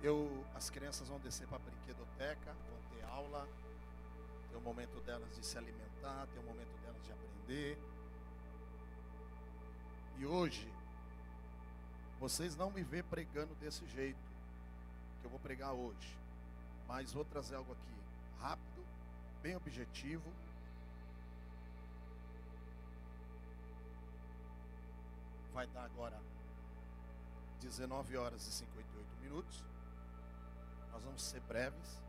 Eu, as crianças vão descer para a brinquedoteca, vão ter aula, tem o momento delas de se alimentar, tem o momento delas de aprender. E hoje, vocês não me vê pregando desse jeito que eu vou pregar hoje, mas vou trazer algo aqui rápido, bem objetivo. Vai dar agora 19 horas e 58 minutos. Nós vamos ser breves.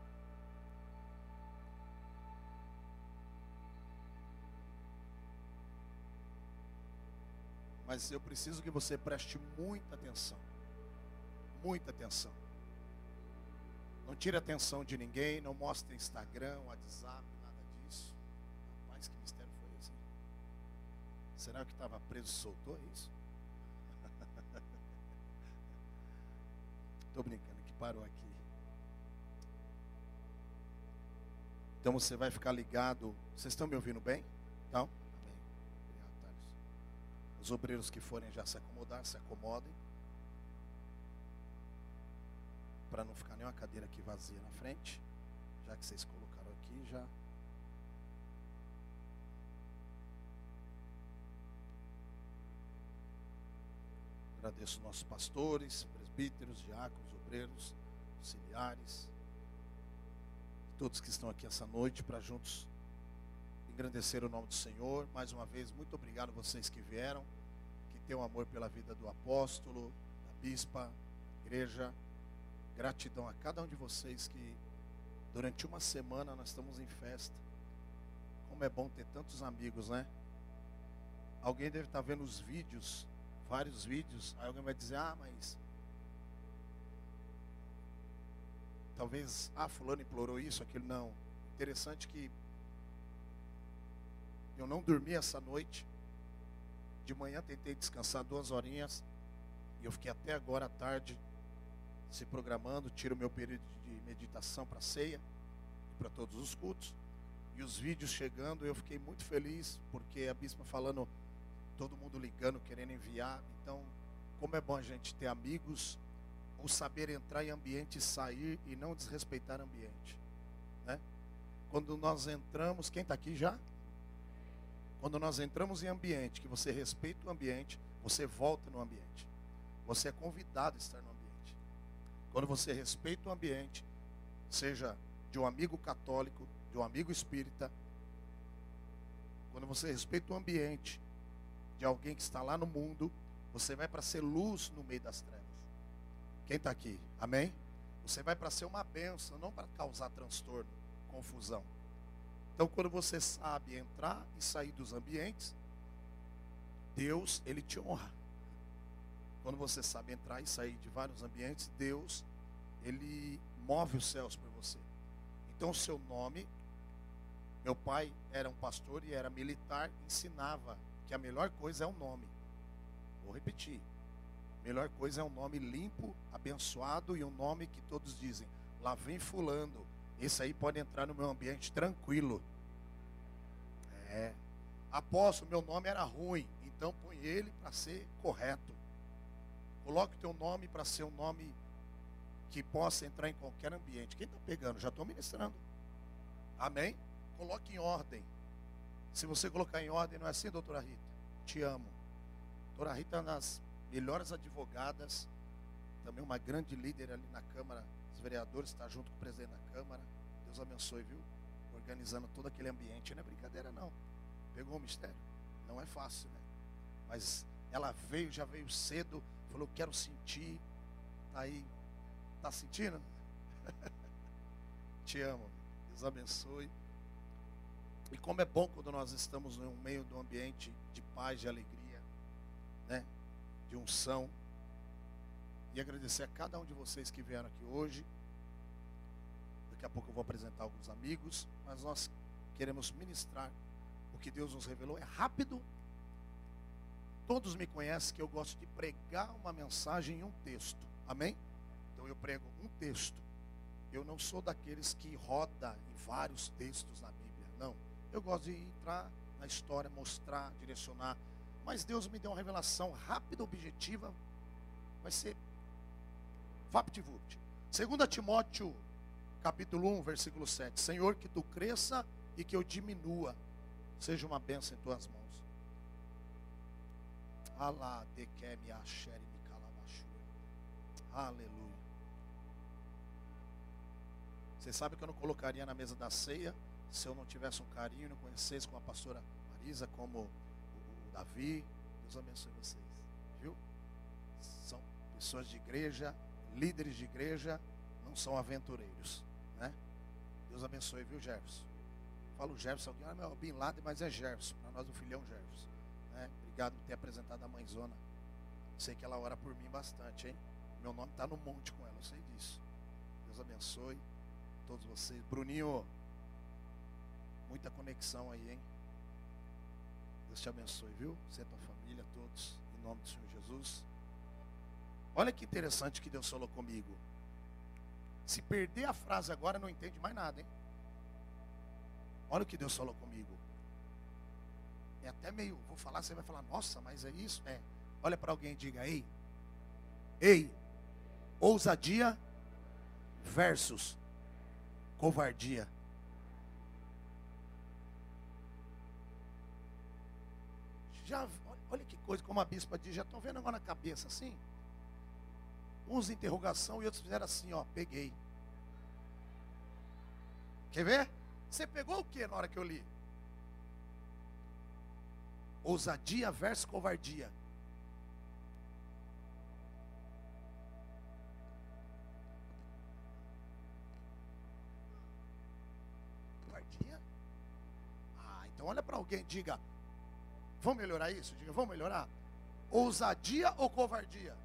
Mas eu preciso que você preste muita atenção. Muita atenção. Não tire atenção de ninguém, não mostre Instagram, WhatsApp, nada disso. Rapaz, que mistério foi esse? Será que estava preso e soltou é isso? Estou brincando que parou aqui. Então você vai ficar ligado. Vocês estão me ouvindo bem? Não? Amém. Os obreiros que forem já se acomodar, se acomodem. Para não ficar nenhuma cadeira aqui vazia na frente. Já que vocês colocaram aqui, já. Agradeço nossos pastores, presbíteros, diáconos, obreiros, auxiliares todos que estão aqui essa noite para juntos engrandecer o nome do Senhor. Mais uma vez, muito obrigado a vocês que vieram, que têm um amor pela vida do apóstolo, da bispa, igreja. Gratidão a cada um de vocês que durante uma semana nós estamos em festa. Como é bom ter tantos amigos, né? Alguém deve estar vendo os vídeos, vários vídeos, aí alguém vai dizer: "Ah, mas talvez, ah, fulano implorou isso, aquilo. Não. Interessante que eu não dormi essa noite. De manhã tentei descansar duas horinhas. E eu fiquei até agora à tarde se programando. Tiro meu período de meditação para ceia e para todos os cultos. E os vídeos chegando, eu fiquei muito feliz, porque a bispa falando, todo mundo ligando, querendo enviar. Então, como é bom a gente ter amigos o saber entrar em ambiente e sair e não desrespeitar ambiente. Né? Quando nós entramos, quem está aqui já? Quando nós entramos em ambiente, que você respeita o ambiente, você volta no ambiente. Você é convidado a estar no ambiente. Quando você respeita o ambiente, seja de um amigo católico, de um amigo espírita, quando você respeita o ambiente de alguém que está lá no mundo, você vai para ser luz no meio das trevas. Quem está aqui? Amém? Você vai para ser uma bênção, não para causar transtorno, confusão. Então, quando você sabe entrar e sair dos ambientes, Deus, Ele te honra. Quando você sabe entrar e sair de vários ambientes, Deus, Ele move os céus por você. Então, o seu nome, meu pai era um pastor e era militar, ensinava que a melhor coisa é o nome. Vou repetir. Melhor coisa é um nome limpo, abençoado e um nome que todos dizem: lá vem Fulano. Esse aí pode entrar no meu ambiente tranquilo. É. Apóstolo, meu nome era ruim, então põe ele para ser correto. Coloque o teu nome para ser um nome que possa entrar em qualquer ambiente. Quem está pegando? Já estou ministrando. Amém? Coloque em ordem. Se você colocar em ordem, não é assim, doutora Rita? Te amo. Doutora Rita, é nas melhores advogadas, também uma grande líder ali na Câmara dos Vereadores, está junto com o presidente da Câmara. Deus abençoe, viu? Organizando todo aquele ambiente. Não é brincadeira, não. Pegou o mistério. Não é fácil, né? Mas ela veio, já veio cedo, falou, quero sentir. Tá aí, tá sentindo? Te amo. Deus abençoe. E como é bom quando nós estamos no meio de um ambiente de paz, de alegria? De unção. E agradecer a cada um de vocês que vieram aqui hoje. Daqui a pouco eu vou apresentar alguns amigos, mas nós queremos ministrar o que Deus nos revelou. É rápido. Todos me conhecem que eu gosto de pregar uma mensagem em um texto. Amém? Então eu prego um texto. Eu não sou daqueles que roda em vários textos na Bíblia. Não. Eu gosto de entrar na história, mostrar, direcionar mas Deus me deu uma revelação rápida, objetiva. Vai ser VaptVupt. 2 Timóteo, capítulo 1, versículo 7. Senhor, que tu cresça e que eu diminua. Seja uma bênção em tuas mãos. Aleluia. Você sabe que eu não colocaria na mesa da ceia se eu não tivesse um carinho, não conhecesse como a pastora Marisa, como Davi. Deus abençoe vocês. Viu? São pessoas de igreja, líderes de igreja, não são aventureiros. Né? Deus abençoe, viu, Jefferson? Falo Jefferson, alguém, ah, meu, Bin Laden, mas é Jefferson. Para nós o filhão Jefferson. Né? Obrigado por ter apresentado a mãezona. Sei que ela ora por mim bastante, hein? Meu nome está no monte com ela, eu sei disso. Deus abençoe todos vocês. Bruninho, muita conexão aí, hein? Deus te abençoe, viu? Você tua família, todos, em nome do Senhor Jesus. Olha que interessante que Deus falou comigo. Se perder a frase agora, não entende mais nada, hein? Olha o que Deus falou comigo. É até meio, vou falar, você vai falar, nossa, mas é isso? É. Olha para alguém e diga, ei, ei, ousadia versus covardia. Já, olha que coisa, como a bispa diz, já estão vendo agora na cabeça assim? Uns interrogação e outros fizeram assim, ó, peguei. Quer ver? Você pegou o que na hora que eu li? Ousadia versus covardia. Covardia? Ah, então olha para alguém, diga, vamos melhorar isso? Diga, vamos melhorar? Ousadia ou covardia?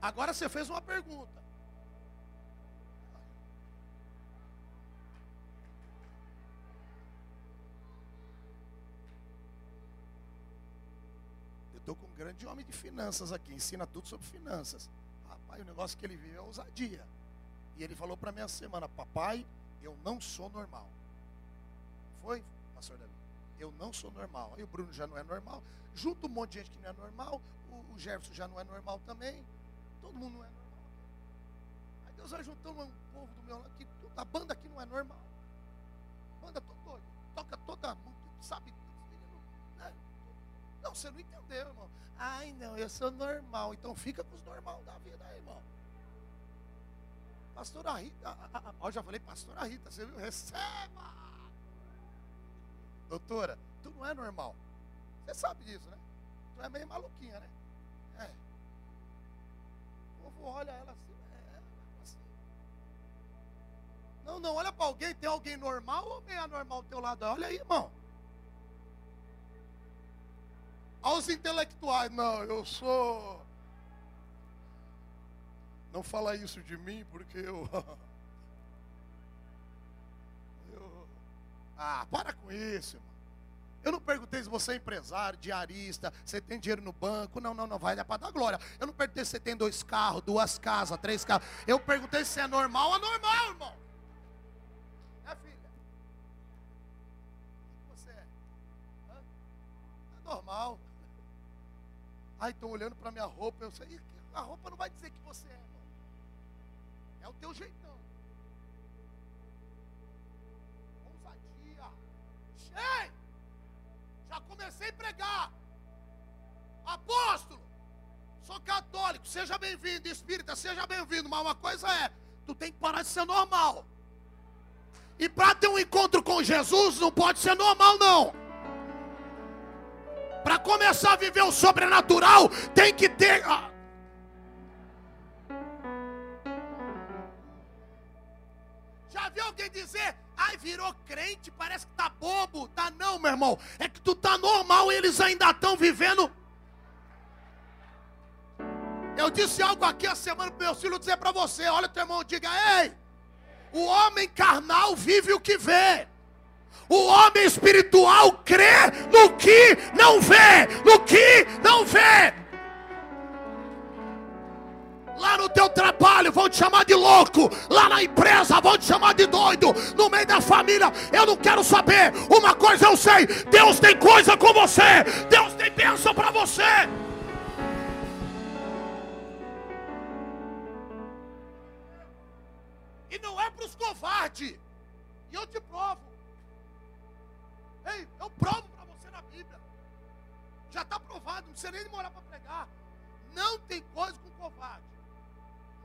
Agora você fez uma pergunta. Eu estou com um grande homem de finanças aqui, ensina tudo sobre finanças. Rapaz, o negócio que ele vive é ousadia. E ele falou para mim essa semana, papai, eu não sou normal. Foi, pastor Davi? Eu não sou normal. Aí o Bruno já não é normal. Junto um monte de gente que não é normal. O, o Jefferson já não é normal também. Todo mundo não é normal. Aí Deus vai juntando um povo do meu lado. Que, a banda aqui não é normal. Banda toda doida. Toca toda sabe? Né? Não, você não entendeu, irmão. Ai, não, eu sou normal. Então fica com os normal da vida aí, irmão. Pastora Rita, ó, já falei, pastora Rita, você viu? Receba! Doutora, tu não é normal. Você sabe disso, né? Tu é meio maluquinha, né? É povo olha ela assim, é, assim. Não, não, olha para alguém, tem alguém normal ou meio anormal do teu lado? Olha aí, irmão. Aos intelectuais, não, eu sou. Não fala isso de mim, porque eu... Ah, para com isso, irmão. Eu não perguntei se você é empresário, diarista, você tem dinheiro no banco. Não, não, não, vai dar para dar glória. Eu não perguntei se você tem dois carros, duas casas, três carros. Eu perguntei se é normal ou normal, irmão. É, filha? O que você é? Hã? É normal. Ai, estão olhando para minha roupa. Eu sei, a roupa não vai dizer que você é, irmão. É o teu jeitão. Cheio comecei a pregar. Apóstolo, sou católico, seja bem-vindo, espírita, seja bem-vindo, mas uma coisa é, tu tem que parar de ser normal. E para ter um encontro com Jesus não pode ser normal não. Para começar a viver o sobrenatural, tem que ter ah, Já viu alguém dizer, ai, virou crente, parece que tá bobo. Tá não, meu irmão. É que tu tá normal e eles ainda estão vivendo. Eu disse algo aqui a semana para meu filho dizer para você. Olha teu irmão, diga, ei, o homem carnal vive o que vê. O homem espiritual crê no que não vê, no que não vê. Lá no teu trabalho vão te chamar de louco. Lá na empresa vão te chamar de doido. No meio da família, eu não quero saber. Uma coisa eu sei: Deus tem coisa com você. Deus tem bênção para você. E não é para os covardes. E eu te provo. Ei, eu provo para você na Bíblia. Já está provado, não precisa nem demorar para pregar. Não tem coisa com covarde.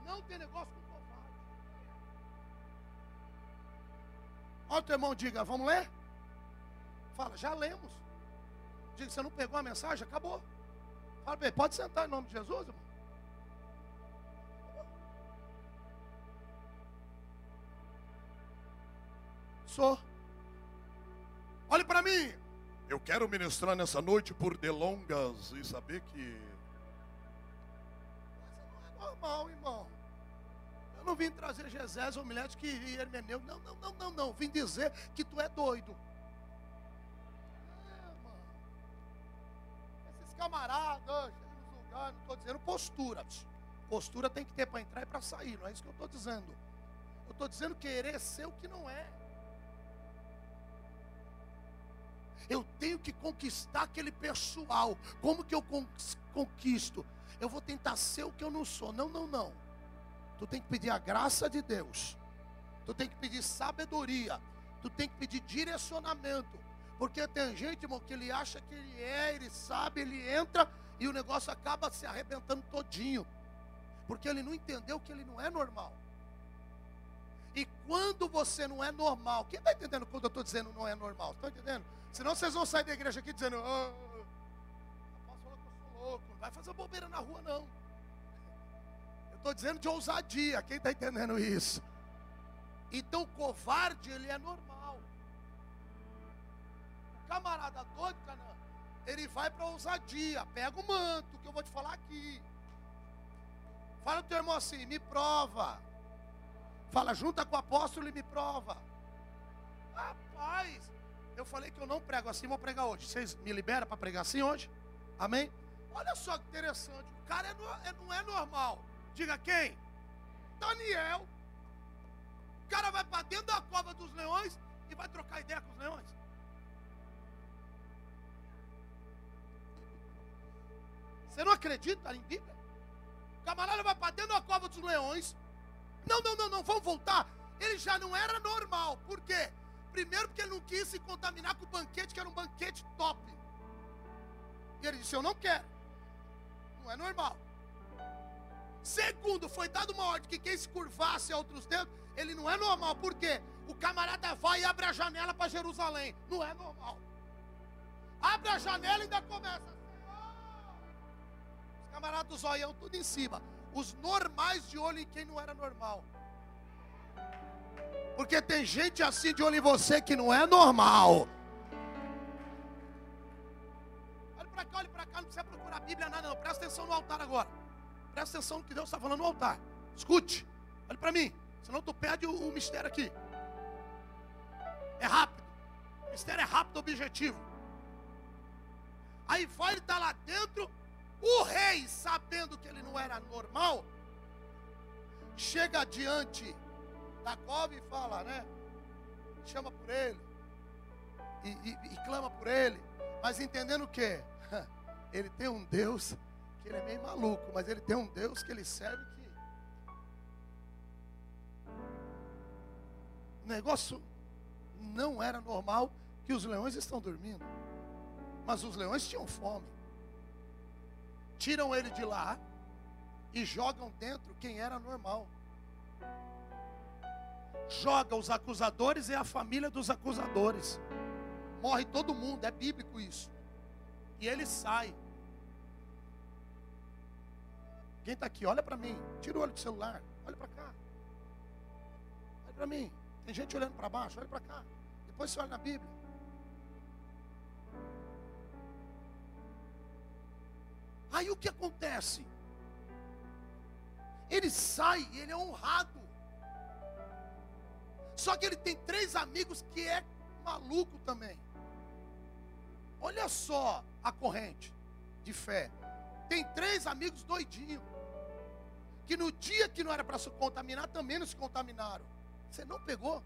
Não tem negócio com covarde. Olha o teu irmão, diga, vamos ler? Fala, já lemos. Diga, você não pegou a mensagem? Acabou. Fala bem, pode sentar em nome de Jesus, irmão. Sou. Olhe para mim. Eu quero ministrar nessa noite por delongas e saber que. Mas não é normal, irmão. Não vim trazer Jesus ou Milete que hermeneu. Não, não, não, não, não. Vim dizer que tu é doido. É, mano. Esses camaradas, nos lugares, não estou dizendo postura. Postura tem que ter para entrar e para sair. Não é isso que eu estou dizendo. Eu estou dizendo querer ser o que não é. Eu tenho que conquistar aquele pessoal. Como que eu conquisto? Eu vou tentar ser o que eu não sou. Não, não, não. Tu tem que pedir a graça de Deus. Tu tem que pedir sabedoria. Tu tem que pedir direcionamento. Porque tem gente, irmão, que ele acha que ele é, ele sabe, ele entra e o negócio acaba se arrebentando todinho. Porque ele não entendeu que ele não é normal. E quando você não é normal, quem está entendendo quando eu estou dizendo não é normal? Está entendendo? Senão vocês vão sair da igreja aqui dizendo, oh, posso falar que eu sou louco, não vai fazer bobeira na rua não. Estou dizendo de ousadia, quem está entendendo isso? Então covarde, ele é normal. O camarada doido, Canã, ele vai para ousadia, pega o manto, que eu vou te falar aqui. Fala o teu irmão assim, me prova. Fala, junta com o apóstolo e me prova. Rapaz, eu falei que eu não prego assim, vou pregar hoje. Vocês me liberam para pregar assim hoje? Amém? Olha só que interessante. O cara é, é, não é normal. Diga quem? Daniel. O cara vai para dentro da cova dos leões e vai trocar ideia com os leões. Você não acredita em Bíblia? O camarada vai para dentro da cova dos leões. Não, não, não, não, vamos voltar. Ele já não era normal. Por quê? Primeiro, porque ele não quis se contaminar com o banquete, que era um banquete top. E ele disse: Eu não quero. Não é normal. Segundo, foi dado uma ordem que quem se curvasse a outros dedos, ele não é normal. Por quê? O camarada vai e abre a janela para Jerusalém. Não é normal. Abre a janela e ainda começa. Os camaradas do zoião tudo em cima. Os normais de olho em quem não era normal. Porque tem gente assim de olho em você que não é normal. Olha para cá, olha para cá, não precisa procurar a Bíblia, nada, não. Presta atenção no altar agora. Presta atenção no que Deus está falando no altar. Escute, olha para mim. Senão tu perde o, o mistério aqui. É rápido. O mistério é rápido, objetivo. Aí vai, ele está lá dentro. O rei, sabendo que ele não era normal, chega diante da cova e fala, né? Chama por ele. E, e, e clama por ele. Mas entendendo o que? Ele tem um Deus que ele é meio maluco, mas ele tem um Deus que ele serve que. O negócio não era normal que os leões estão dormindo. Mas os leões tinham fome. Tiram ele de lá e jogam dentro quem era normal joga os acusadores e a família dos acusadores. Morre todo mundo, é bíblico isso. E ele sai. Quem está aqui? Olha para mim. Tira o olho do celular. Olha para cá. Olha para mim. Tem gente olhando para baixo. Olha para cá. Depois você olha na Bíblia. Aí o que acontece? Ele sai, ele é honrado. Só que ele tem três amigos que é maluco também. Olha só a corrente de fé. Tem três amigos doidinhos. Que no dia que não era para se contaminar, também não se contaminaram. Você não pegou?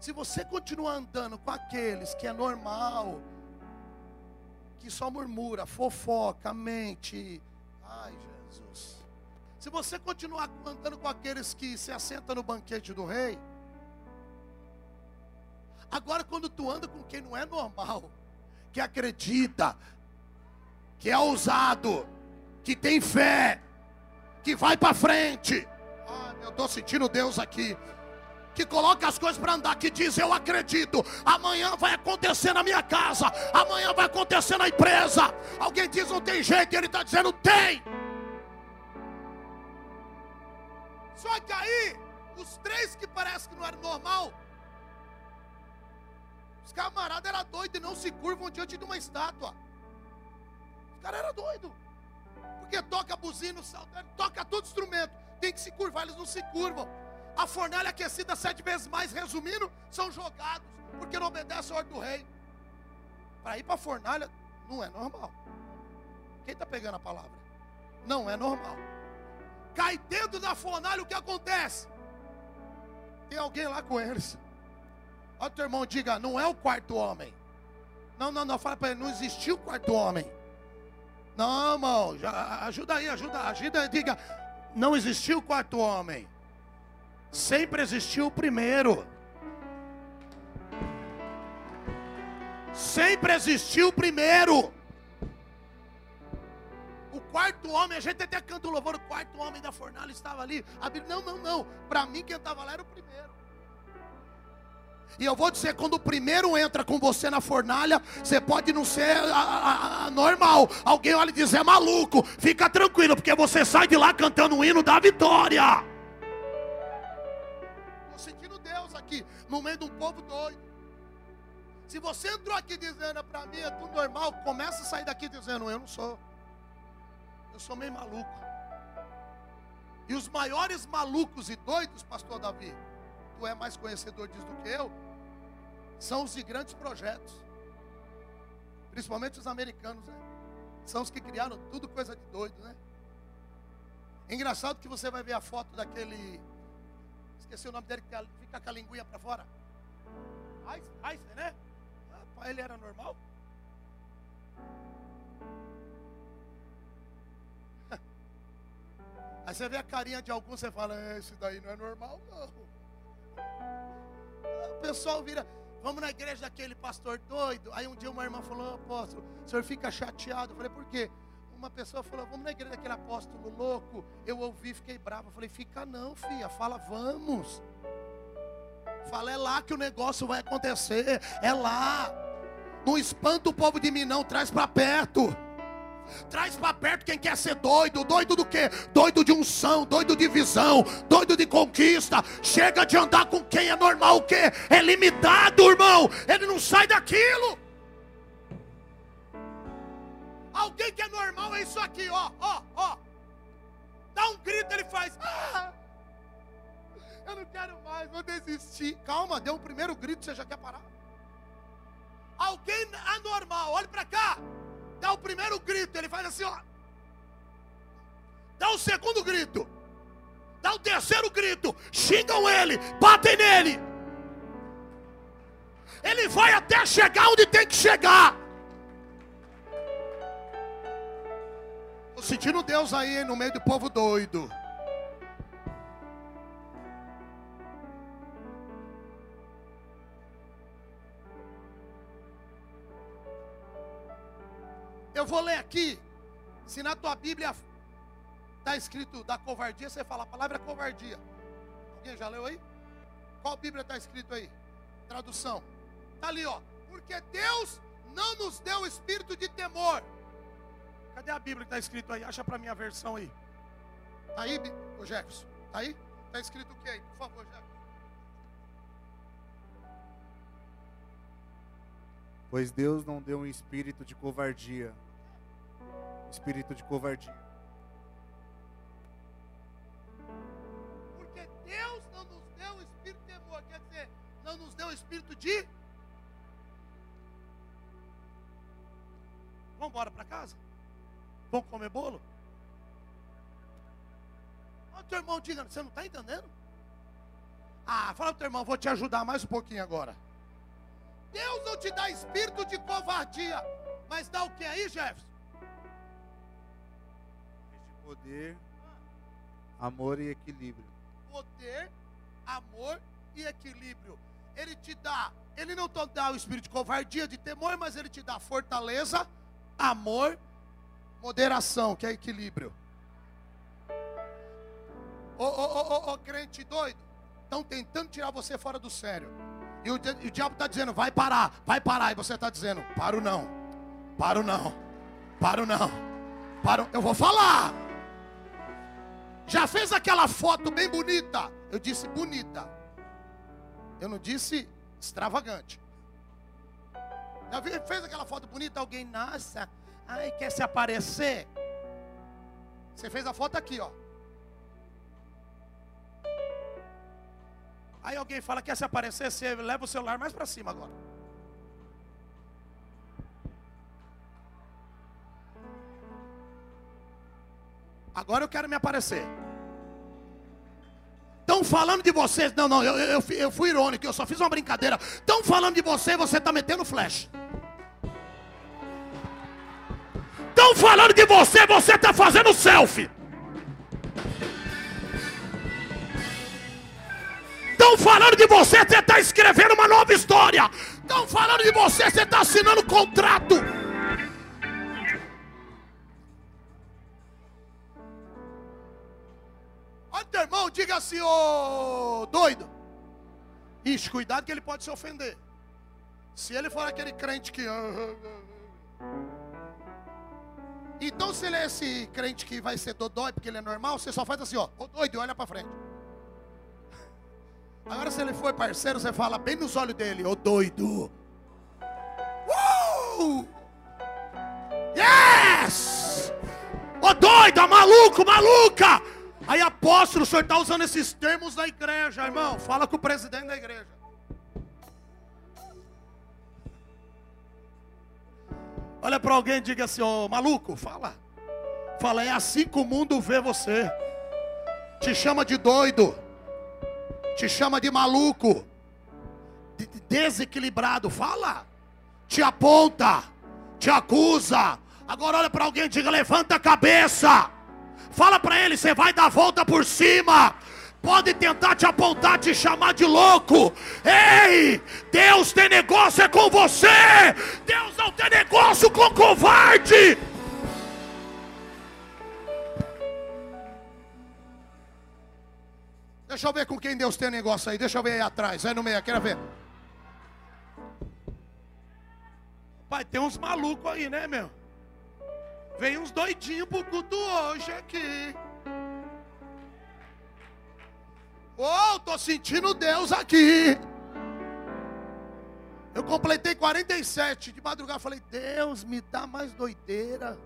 Se você continuar andando com aqueles que é normal, que só murmura, fofoca, mente. Ai, Jesus. Se você continuar andando com aqueles que se assentam no banquete do rei, agora quando tu anda com quem não é normal, que acredita, que é ousado, que tem fé, que vai para frente. Ah, eu estou sentindo Deus aqui. Que coloca as coisas para andar, que diz: Eu acredito, amanhã vai acontecer na minha casa, amanhã vai acontecer na empresa. Alguém diz: Não tem jeito, ele está dizendo: Tem. Só que aí, os três que parece que não era normal, os camaradas eram doidos e não se curvam diante de uma estátua. Os caras eram doidos. Porque toca buzina, toca todo instrumento. Tem que se curvar, eles não se curvam. A fornalha aquecida sete vezes mais, resumindo, são jogados, porque não obedecem a ordem do rei. Para ir para a fornalha, não é normal. Quem está pegando a palavra? Não é normal cai dentro da fornalha, o que acontece? Tem alguém lá com eles. Olha o teu irmão, diga, não é o quarto homem. Não, não, não, fala para ele, não existiu o quarto homem. Não, irmão, ajuda aí, ajuda, ajuda, diga, não existiu o quarto homem. Sempre existiu o primeiro. Sempre existiu o primeiro quarto homem, a gente até canta o louvor, o quarto homem da fornalha estava ali. Não, não, não. Para mim, quem estava lá era o primeiro. E eu vou dizer, quando o primeiro entra com você na fornalha, você pode não ser a, a, a, normal. Alguém olha e diz, é maluco. Fica tranquilo, porque você sai de lá cantando o hino da vitória. Estou sentindo Deus aqui, no meio de um povo doido. Se você entrou aqui dizendo, para mim é tudo normal, começa a sair daqui dizendo, eu não sou. Eu sou meio maluco. E os maiores malucos e doidos, pastor Davi, tu é mais conhecedor disso do que eu, são os de grandes projetos. Principalmente os americanos, né? São os que criaram tudo coisa de doido, né? É engraçado que você vai ver a foto daquele. Esqueci o nome dele, que fica com a linguinha para fora. Einstein, né? Ah, ele era normal? Aí você vê a carinha de alguns, você fala, é, esse daí não é normal, não. O pessoal vira, vamos na igreja daquele pastor doido. Aí um dia uma irmã falou, apóstolo, o senhor fica chateado. Eu falei, por quê? Uma pessoa falou, vamos na igreja daquele apóstolo louco. Eu ouvi, fiquei bravo. Eu falei, fica não, filha, fala, vamos. Fala, é lá que o negócio vai acontecer. É lá. Não espanta o povo de mim, não, traz para perto. Traz para perto quem quer ser doido. Doido do quê? Doido de unção, doido de visão, doido de conquista. Chega de andar com quem é normal, o quê? É limitado, irmão. Ele não sai daquilo. Alguém que é normal é isso aqui, ó, ó, ó. Dá um grito, ele faz. Ah, eu não quero mais, vou desistir. Calma, deu o primeiro grito, você já quer parar? Alguém anormal, olhe para cá dá o primeiro grito, ele faz assim, ó. Dá o segundo grito. Dá o terceiro grito. Xingam ele, batem nele. Ele vai até chegar onde tem que chegar. Estou sentindo Deus aí no meio do povo doido. Eu vou ler aqui. Se na tua Bíblia está escrito da covardia, você fala a palavra covardia. Alguém já leu aí? Qual Bíblia está escrito aí? Tradução. Está ali, ó. Porque Deus não nos deu espírito de temor. Cadê a Bíblia que está escrito aí? Acha para mim a versão aí. Está aí, o Jefferson? Está aí? Está escrito o que aí? Por favor, Jefferson. Pois Deus não deu um espírito de covardia, espírito de covardia. Porque Deus não nos deu espírito de temor, quer dizer, não nos deu espírito de. Vamos embora para casa? Vamos comer bolo? O teu irmão diga, você não está entendendo? Ah, fala pro teu irmão, vou te ajudar mais um pouquinho agora. Deus não te dá espírito de covardia, mas dá o que aí, Jefferson? Poder, amor e equilíbrio. Poder, amor e equilíbrio. Ele te dá, ele não te dá o espírito de covardia, de temor, mas ele te dá fortaleza, amor Moderação, que é equilíbrio. Ô, ô, ô, ô, crente doido, estão tentando tirar você fora do sério. E o, o diabo está dizendo, vai parar, vai parar. E você está dizendo, paro não, paro não, paro não, paro. Eu vou falar. Já fez aquela foto bem bonita? Eu disse bonita. Eu não disse extravagante. Já fez aquela foto bonita? Alguém, nossa, ai, quer se aparecer? Você fez a foto aqui, ó. Aí alguém fala, quer se aparecer? Você leva o celular mais para cima agora. Agora eu quero me aparecer. Estão falando de vocês. Não, não, eu, eu, eu fui irônico, eu só fiz uma brincadeira. Estão falando de você e você está metendo flash. Estão falando de você, você está fazendo selfie. Estão falando de você, você está escrevendo uma nova história. Estão falando de você, você está assinando contrato. Teu irmão, diga assim, ô doido. Ixi, cuidado que ele pode se ofender. Se ele for aquele crente que. Então, se ele é esse crente que vai ser dodói porque ele é normal, você só faz assim, ó, ô doido, olha para frente. Agora, se ele for parceiro, você fala bem nos olhos dele, ô doido. Uh! Yes! Ô doido, maluco, maluca! Aí, apóstolo, o senhor está usando esses termos na igreja, irmão. Fala com o presidente da igreja. Olha para alguém e diga assim: Ô maluco, fala. Fala, é assim que o mundo vê você. Te chama de doido. Te chama de maluco. De desequilibrado. Fala. Te aponta. Te acusa. Agora olha para alguém e diga: levanta a cabeça. Fala para ele, você vai dar a volta por cima. Pode tentar te apontar, te chamar de louco. Ei, Deus tem negócio é com você. Deus não tem negócio com covarde. Deixa eu ver com quem Deus tem negócio aí. Deixa eu ver aí atrás. Vai no meio, quero ver. Pai, tem uns malucos aí, né, meu? Vem uns doidinhos pro culto hoje aqui. Oh, tô sentindo Deus aqui. Eu completei 47 de madrugada. Falei, Deus, me dá mais doideira.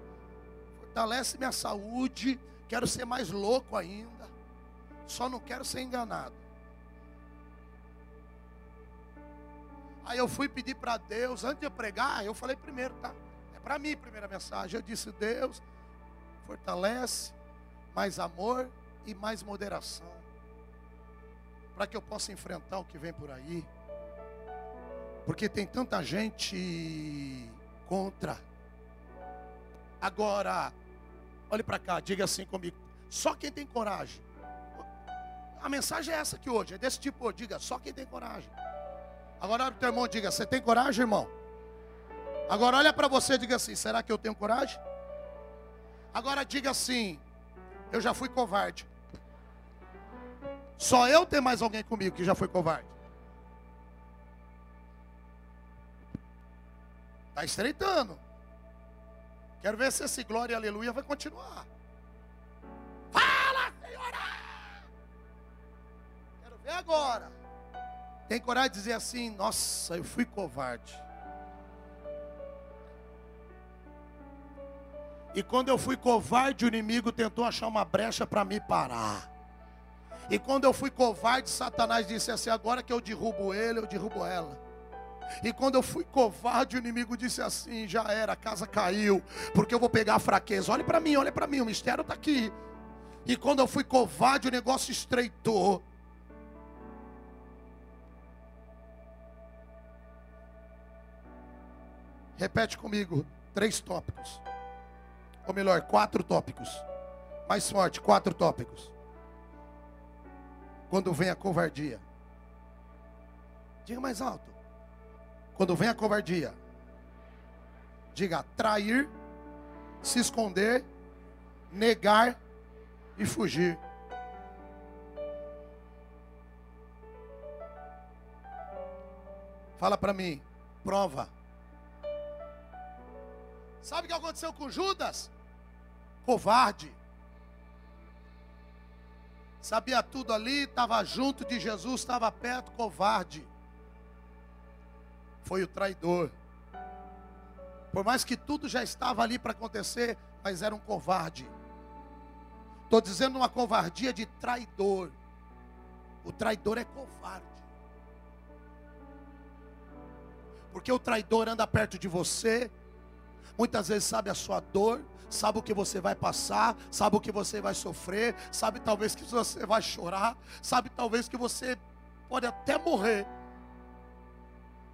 Fortalece minha saúde. Quero ser mais louco ainda. Só não quero ser enganado. Aí eu fui pedir para Deus, antes de eu pregar, eu falei primeiro, tá? Para mim, primeira mensagem. Eu disse: Deus, fortalece mais amor e mais moderação, para que eu possa enfrentar o que vem por aí, porque tem tanta gente contra. Agora, olhe para cá, diga assim comigo: só quem tem coragem. A mensagem é essa aqui hoje, é desse tipo, diga, só quem tem coragem. Agora olha o teu irmão, diga, você tem coragem, irmão? Agora olha para você e diga assim: será que eu tenho coragem? Agora diga assim: eu já fui covarde. Só eu tenho mais alguém comigo que já foi covarde. Está estreitando. Quero ver se esse glória e aleluia vai continuar. Fala, Senhora! Quero ver agora. Tem coragem de dizer assim: Nossa, eu fui covarde. E quando eu fui covarde, o inimigo tentou achar uma brecha para me parar. E quando eu fui covarde, Satanás disse assim: agora que eu derrubo ele, eu derrubo ela. E quando eu fui covarde, o inimigo disse assim: já era, a casa caiu, porque eu vou pegar a fraqueza. Olhe para mim, olhe para mim, o mistério está aqui. E quando eu fui covarde, o negócio estreitou. Repete comigo, três tópicos. Ou melhor, quatro tópicos. Mais forte, quatro tópicos. Quando vem a covardia. Diga mais alto. Quando vem a covardia. Diga trair, se esconder, negar e fugir. Fala para mim, prova. Sabe o que aconteceu com Judas? Covarde. Sabia tudo ali, estava junto de Jesus, estava perto, covarde. Foi o traidor. Por mais que tudo já estava ali para acontecer, mas era um covarde. Estou dizendo uma covardia de traidor. O traidor é covarde. Porque o traidor anda perto de você, muitas vezes sabe a sua dor, sabe o que você vai passar, sabe o que você vai sofrer, sabe talvez que você vai chorar, sabe talvez que você pode até morrer.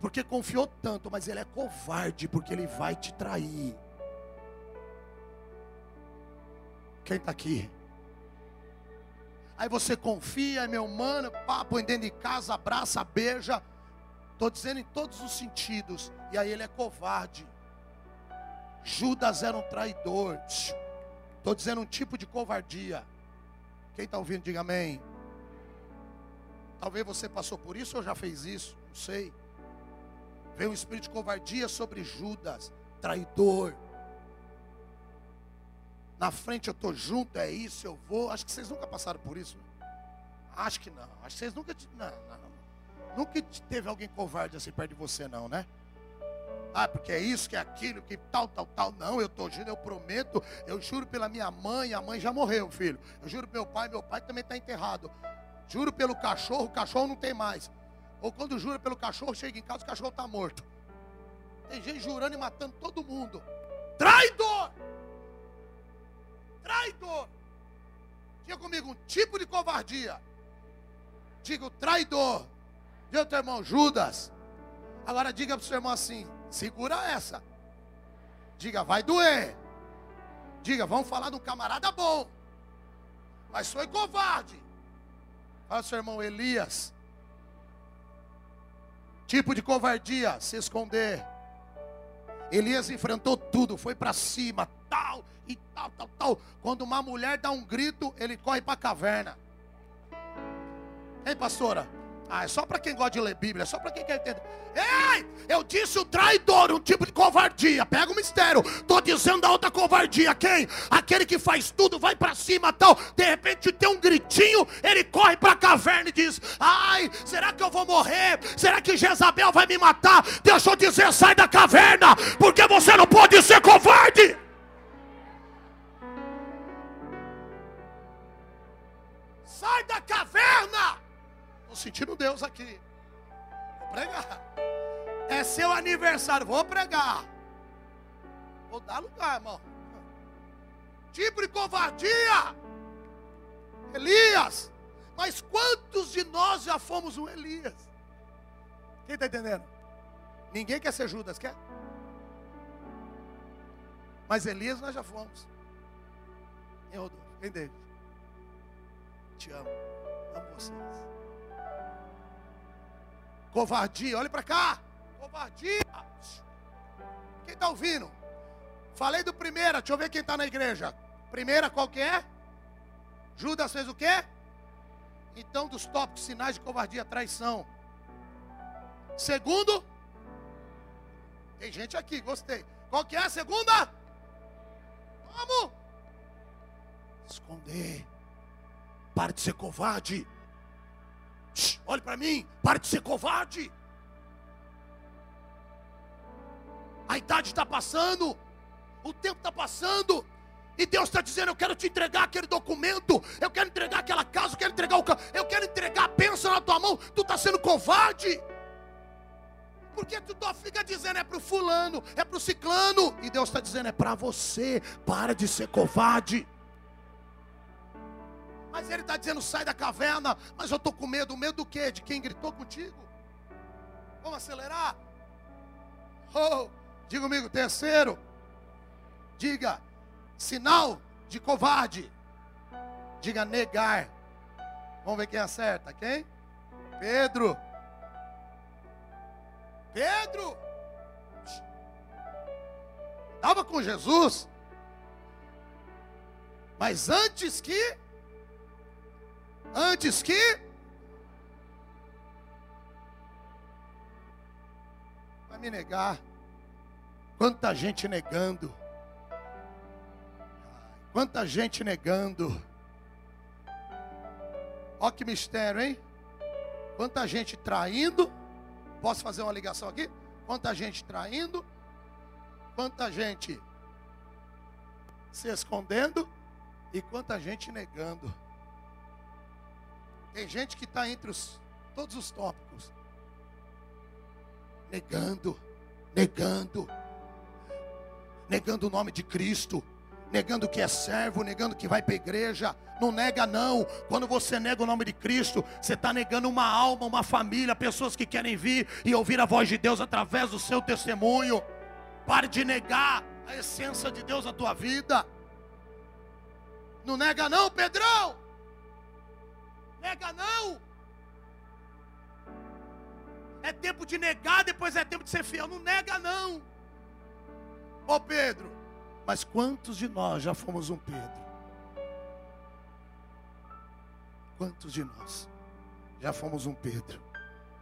Porque confiou tanto, mas ele é covarde, porque ele vai te trair. Quem está aqui? Aí você confia, meu mano, pá, põe dentro de casa, abraça, beija. Estou dizendo em todos os sentidos. E aí ele é covarde. Judas era um traidor. Estou dizendo um tipo de covardia. Quem está ouvindo, diga amém. Talvez você passou por isso ou já fez isso, não sei. Veio um espírito de covardia sobre Judas, traidor. Na frente eu estou junto, é isso, eu vou. Acho que vocês nunca passaram por isso. Né? Acho que não. Acho que vocês nunca. Não, não, não. Nunca teve alguém covarde assim perto de você, não, né? Ah, porque é isso, que é aquilo, que tal, tal, tal. Não, eu estou juro, eu prometo, eu juro pela minha mãe, a mãe já morreu, filho. Eu juro pelo meu pai, meu pai também está enterrado. Juro pelo cachorro, o cachorro não tem mais. Ou quando jura pelo cachorro, chega em casa, o cachorro está morto. Tem gente jurando e matando todo mundo. Traidor! Traidor! Diga comigo, um tipo de covardia. Diga traidor. Diga o teu irmão Judas. Agora diga para o seu irmão assim: segura essa. Diga, vai doer. Diga, vamos falar um camarada bom. Mas foi covarde. Fala seu irmão Elias. Tipo de covardia, se esconder. Elias enfrentou tudo, foi para cima, tal e tal, tal, tal. Quando uma mulher dá um grito, ele corre para a caverna. Hein, pastora? Ah, é só para quem gosta de ler Bíblia, é só para quem quer entender. Ei, eu disse o traidor, um tipo de covardia. Pega o mistério. Tô dizendo da outra covardia. Quem? Aquele que faz tudo, vai para cima, tal. De repente tem um gritinho, ele corre para a caverna e diz: "Ai, será que eu vou morrer? Será que Jezabel vai me matar?" Deixa eu dizer, sai da caverna, porque você não pode ser covarde. Sai da caverna! Estou sentindo Deus aqui. Vou pregar. É seu aniversário, vou pregar. Vou dar lugar, irmão. Tipo de covardia. Elias. Mas quantos de nós já fomos um Elias? Quem está entendendo? Ninguém quer ser Judas, quer? Mas Elias nós já fomos. Quem rodou? Quem deles? Te amo. Amo vocês. Covardia, olhe para cá. Covardia. Quem está ouvindo? Falei do primeiro, deixa eu ver quem está na igreja. Primeira, qual que é? Judas fez o quê? Então, dos tópicos, sinais de covardia, traição. Segundo, tem gente aqui, gostei. Qual que é a segunda? Vamos! Esconder. Pare de ser covarde. Olhe para mim, pare de ser covarde. A idade está passando, o tempo está passando, e Deus está dizendo: Eu quero te entregar aquele documento, eu quero entregar aquela casa, eu quero entregar o eu quero entregar a bênção na tua mão. Tu está sendo covarde, porque tu fica dizendo é para o fulano, é para o ciclano, e Deus está dizendo é para você. Para de ser covarde. Mas ele está dizendo: sai da caverna. Mas eu estou com medo. Medo do quê? De quem gritou contigo? Vamos acelerar? Oh, diga comigo, terceiro. Diga, sinal de covarde. Diga negar. Vamos ver quem acerta. Quem? Pedro. Pedro. Estava com Jesus. Mas antes que. Antes que. Vai me negar. Quanta gente negando. Quanta gente negando. Olha que mistério, hein? Quanta gente traindo. Posso fazer uma ligação aqui? Quanta gente traindo. Quanta gente se escondendo. E quanta gente negando. Tem gente que está entre os, todos os tópicos. Negando, negando, negando o nome de Cristo, negando que é servo, negando que vai para a igreja. Não nega, não. Quando você nega o nome de Cristo, você está negando uma alma, uma família, pessoas que querem vir e ouvir a voz de Deus através do seu testemunho. Pare de negar a essência de Deus na tua vida. Não nega, não, Pedrão. Nega, não. É tempo de negar, depois é tempo de ser fiel. Não nega, não. Ô Pedro, mas quantos de nós já fomos um Pedro? Quantos de nós já fomos um Pedro?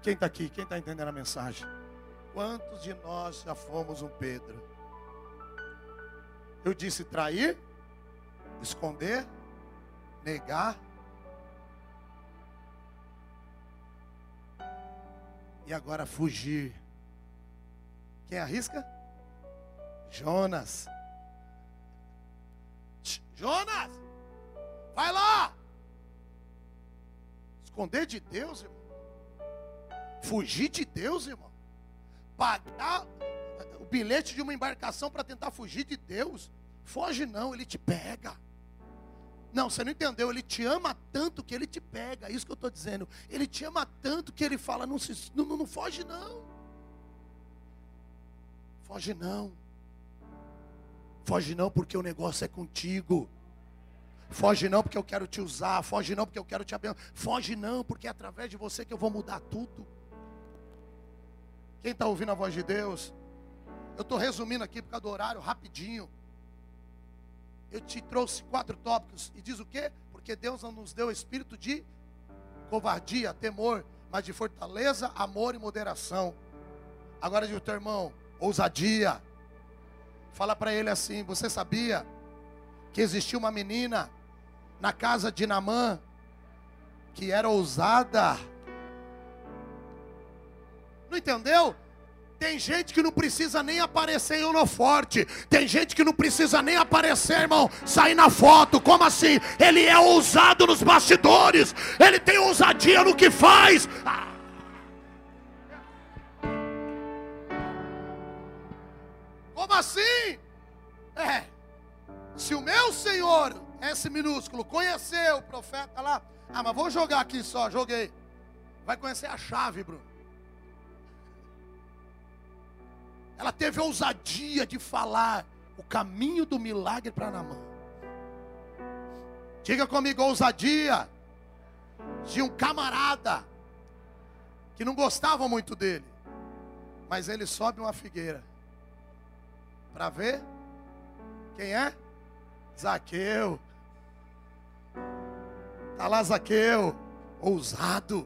Quem está aqui? Quem está entendendo a mensagem? Quantos de nós já fomos um Pedro? Eu disse trair, esconder, negar. E agora fugir. Quem arrisca? Jonas. Jonas, vai lá. Esconder de Deus, irmão. Fugir de Deus, irmão. Pagar o bilhete de uma embarcação para tentar fugir de Deus. Foge não, ele te pega. Não, você não entendeu. Ele te ama tanto que ele te pega. É isso que eu estou dizendo. Ele te ama tanto que ele fala: não, se, não, não foge não. Foge não. Foge não porque o negócio é contigo. Foge não porque eu quero te usar. Foge não porque eu quero te abençoar. Foge não porque é através de você que eu vou mudar tudo. Quem está ouvindo a voz de Deus? Eu estou resumindo aqui por causa do horário, rapidinho. Eu te trouxe quatro tópicos. E diz o quê? Porque Deus não nos deu espírito de covardia, temor, mas de fortaleza, amor e moderação. Agora diz o teu irmão, ousadia. Fala para ele assim: Você sabia que existia uma menina na casa de Namã que era ousada? Não entendeu? Tem gente que não precisa nem aparecer em holoforte. Tem gente que não precisa nem aparecer, irmão, sair na foto. Como assim? Ele é ousado nos bastidores. Ele tem ousadia no que faz. Ah. Como assim? É. Se o meu Senhor, S minúsculo, conheceu o profeta lá. Ah, mas vou jogar aqui só, joguei. Vai conhecer a chave, Bruno. Ela teve a ousadia de falar o caminho do milagre para Namã. Diga comigo, ousadia de um camarada que não gostava muito dele, mas ele sobe uma figueira para ver quem é? Zaqueu. Está lá Zaqueu, ousado.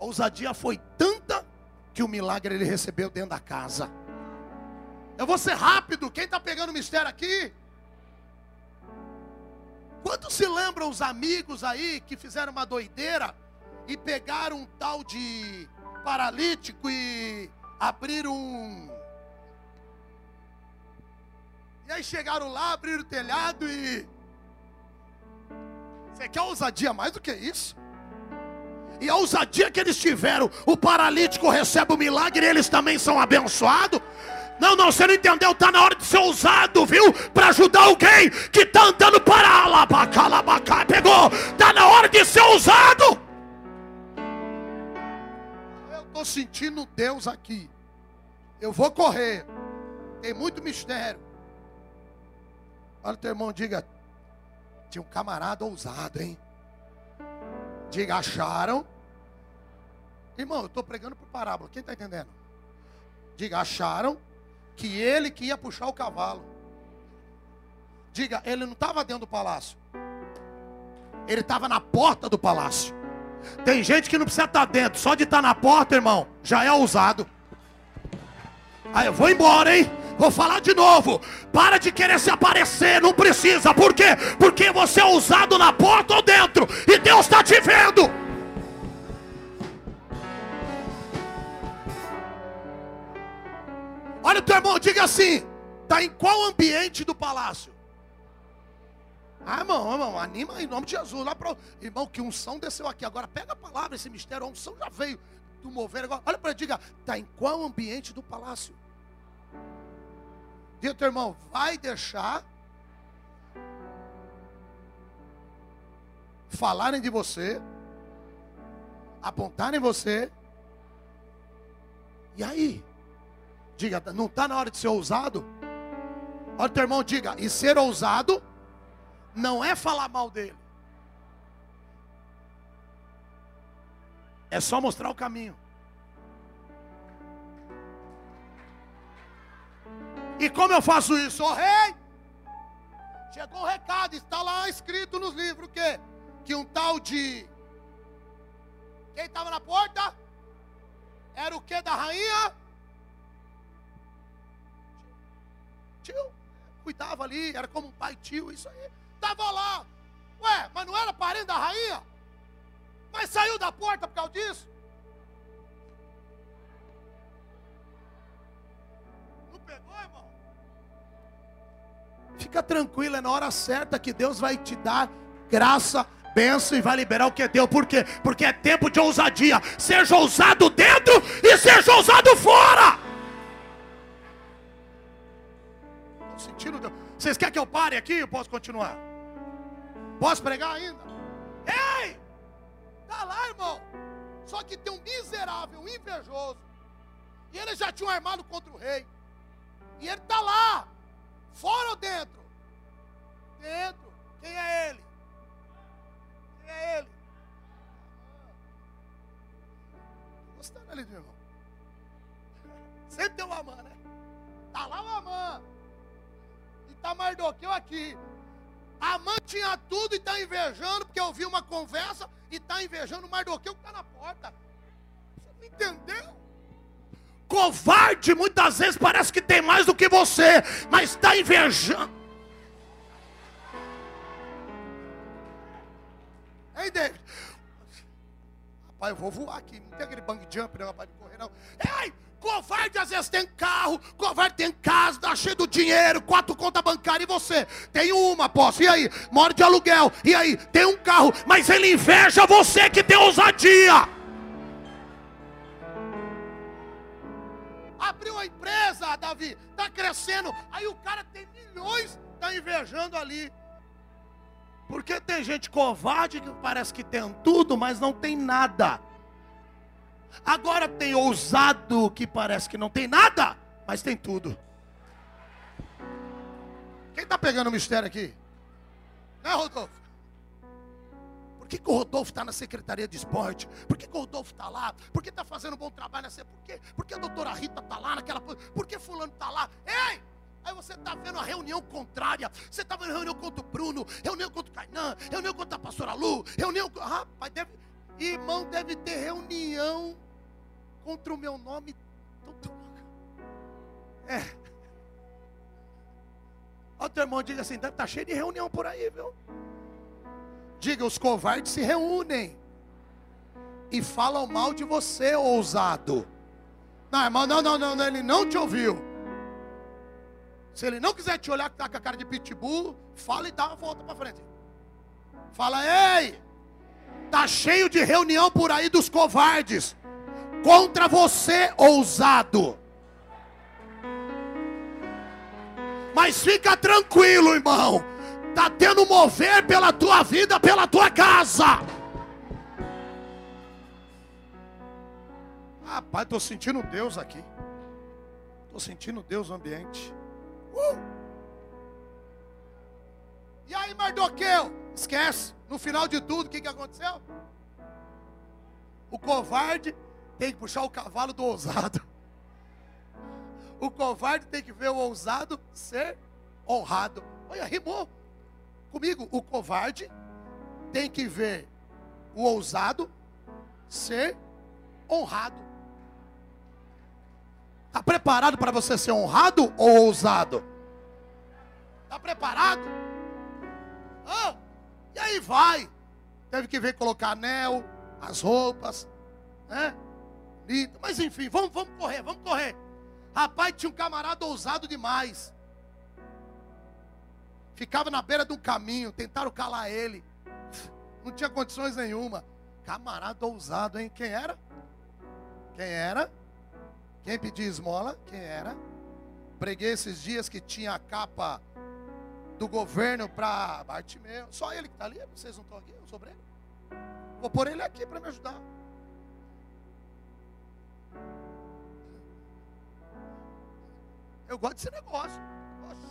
A ousadia foi tanta que o milagre ele recebeu dentro da casa. Eu vou ser rápido. Quem está pegando o mistério aqui? Quantos se lembram os amigos aí que fizeram uma doideira e pegaram um tal de paralítico e abriram um e aí chegaram lá, abriram o telhado e. Você quer ousadia mais do que isso? E a ousadia que eles tiveram, o paralítico recebe o milagre e eles também são abençoados. Não, não, você não entendeu. Está na hora de ser ousado, viu? Para ajudar alguém que está andando para alabacalabacá. Pegou? Está na hora de ser ousado. Eu estou sentindo Deus aqui. Eu vou correr. Tem muito mistério. Olha o teu irmão, diga. Tinha um camarada ousado, hein? Diga, acharam. Irmão, eu estou pregando por parábola. Quem está entendendo? Diga, acharam que ele que ia puxar o cavalo. Diga, ele não estava dentro do palácio. Ele estava na porta do palácio. Tem gente que não precisa estar dentro, só de estar na porta, irmão, já é ousado. Aí eu vou embora, hein? Vou falar de novo. Para de querer se aparecer, não precisa. Por quê? Porque você é ousado na porta ou dentro, e Deus está te vendo. Olha o teu irmão, diga assim: está em qual ambiente do palácio? Ah, irmão, irmão, anima em nome de Jesus. Lá pro... Irmão, que unção desceu aqui. Agora pega a palavra, esse mistério, a unção já veio do mover. Agora, olha para ele, diga, está em qual ambiente do palácio? Diga teu irmão, vai deixar falarem de você, apontarem você. E aí? Diga, não está na hora de ser ousado? Olha teu irmão, diga, e ser ousado não é falar mal dele. É só mostrar o caminho. E como eu faço isso? Oh, rei! Chegou o um recado, está lá escrito nos livros o quê? Que um tal de. Quem estava na porta? Era o que da rainha? Tio. Cuidava ali, era como um pai tio, isso aí. Estava lá. Ué, mas não era parente da rainha? Mas saiu da porta por causa disso? Não pegou, irmão? Fica tranquilo, é na hora certa que Deus vai te dar graça, benção e vai liberar o que é Deus. Por quê? Porque é tempo de ousadia. Seja ousado dentro e seja ousado fora. Deus. Vocês querem que eu pare aqui? Eu posso continuar? Posso pregar ainda? Ei! Está lá, irmão. Só que tem um miserável, um invejoso. E ele já tinha um armado contra o rei. E ele está lá. Fora ou dentro? Dentro. Quem é ele? Quem é ele? Gostando ali do irmão. Sempre tem o Amã, né? Está lá o Amã. Está Mardoqueu aqui. A mãe tinha tudo e está invejando, porque ouviu uma conversa e está invejando o Mardoqueu que está na porta. Você não entendeu? Covarde muitas vezes parece que tem mais do que você, mas está invejando. Ei, David. Rapaz, eu vou voar aqui. Não tem aquele bang jump, né, rapaz, de correr, não. Ei! Covarde às vezes tem carro, covarde tem casa, tá cheio do dinheiro, quatro contas bancárias e você tem uma, posso, e aí? Mora de aluguel, e aí? Tem um carro, mas ele inveja você que tem ousadia. Abriu uma empresa, Davi, tá crescendo, aí o cara tem milhões, tá invejando ali. Porque tem gente covarde que parece que tem tudo, mas não tem nada. Agora tem ousado que parece que não tem nada, mas tem tudo. Quem está pegando o mistério aqui? Não é Rodolfo? Por que, que o Rodolfo está na Secretaria de Esporte? Por que, que o Rodolfo está lá? Por que está fazendo um bom trabalho nessa? Por quê? Por que a doutora Rita está lá naquela. Por que fulano está lá? Ei! Aí você está vendo a reunião contrária. Você está vendo reunião contra o Bruno, reunião contra o Cainã, reunião contra a pastora Lu, reunião. Rapaz, deve Irmão, deve ter reunião contra o meu nome. É. Olha o teu irmão, diga assim: deve estar tá cheio de reunião por aí, viu? Diga: os covardes se reúnem e falam mal de você, ousado. Não, irmão, não, não, não, ele não te ouviu. Se ele não quiser te olhar que está com a cara de pitbull, fala e dá uma volta para frente. Fala, ei! Está cheio de reunião por aí dos covardes. Contra você, ousado. Mas fica tranquilo, irmão. Está tendo mover pela tua vida, pela tua casa. Pai, estou sentindo Deus aqui. Estou sentindo Deus no ambiente. Uh! E aí, Mardoqueu? Esquece. No final de tudo, o que, que aconteceu? O covarde tem que puxar o cavalo do ousado. O covarde tem que ver o ousado ser honrado. Olha, rimou. Comigo, o covarde tem que ver o ousado ser honrado. Está preparado para você ser honrado ou ousado? Está preparado? Vai. Teve que ver colocar anel, as roupas, né? Mas enfim, vamos, vamos correr, vamos correr. Rapaz, tinha um camarada ousado demais. Ficava na beira de um caminho, tentaram calar ele. Não tinha condições nenhuma. Camarada ousado, hein? Quem era? Quem era? Quem pediu esmola? Quem era? Preguei esses dias que tinha a capa do governo para Bartimeu. Só ele que está ali. Vocês não estão aqui? Eu sobre ele. Vou pôr ele aqui para me ajudar. Eu gosto desse negócio. Oxe.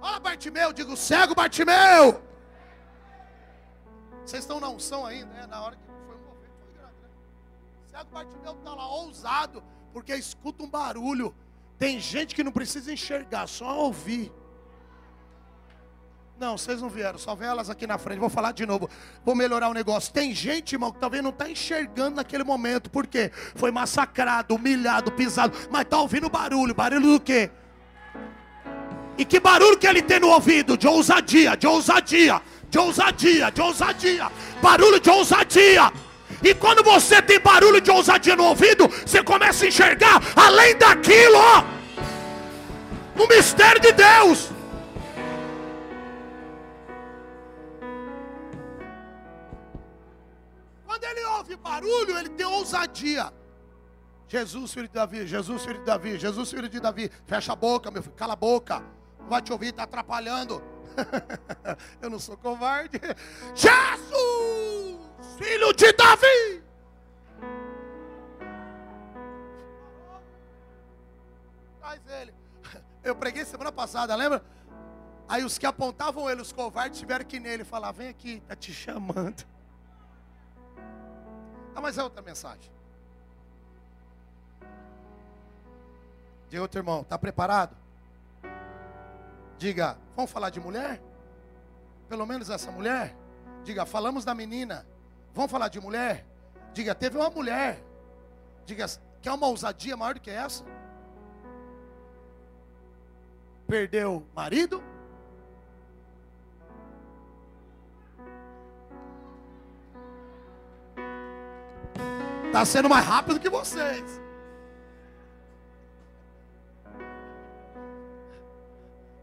Fala, Bartimeu. Digo, cego, Bartimeu. Vocês estão na unção ainda, né? Na hora que foi um governo, foi grande, né? Cego, Bartimeu está lá ousado, porque escuta um barulho. Tem gente que não precisa enxergar, só ouvir. Não, vocês não vieram, só vem elas aqui na frente. Vou falar de novo. Vou melhorar o negócio. Tem gente, irmão, que talvez não está enxergando naquele momento. Por quê? Foi massacrado, humilhado, pisado. Mas está ouvindo barulho. Barulho do quê? E que barulho que ele tem no ouvido? De ousadia, de ousadia, de ousadia, de ousadia. Barulho de ousadia. E quando você tem barulho de ousadia no ouvido, você começa a enxergar além daquilo, ó. O mistério de Deus. Quando ele ouve barulho, ele tem ousadia. Jesus, filho de Davi, Jesus, filho de Davi, Jesus, filho de Davi, fecha a boca, meu filho, cala a boca, não vai te ouvir, está atrapalhando. Eu não sou covarde. Jesus, filho de Davi. Traz ele. Eu preguei semana passada, lembra? Aí os que apontavam ele, os covardes, tiveram que nele falar: Vem aqui, está te chamando. Ah, mas é outra mensagem. Diga outro irmão, está preparado? Diga, vamos falar de mulher? Pelo menos essa mulher? Diga, falamos da menina. Vamos falar de mulher? Diga, teve uma mulher. Diga, quer uma ousadia maior do que essa? Perdeu marido? Está sendo mais rápido que vocês.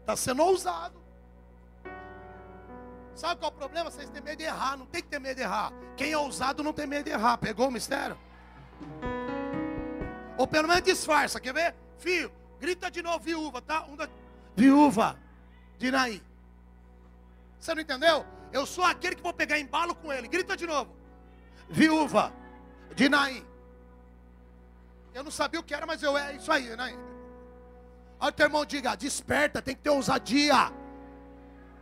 Está sendo ousado. Sabe qual é o problema? Vocês têm medo de errar. Não tem que ter medo de errar. Quem é ousado não tem medo de errar. Pegou o mistério? Ou pelo menos disfarça. Quer ver? Filho, grita de novo, viúva, tá? Um da... Viúva de Naí. Você não entendeu? Eu sou aquele que vou pegar embalo com ele. Grita de novo. Viúva de Naim. Eu não sabia o que era, mas eu é isso aí, Naim. Olha o teu irmão, diga, desperta, tem que ter ousadia.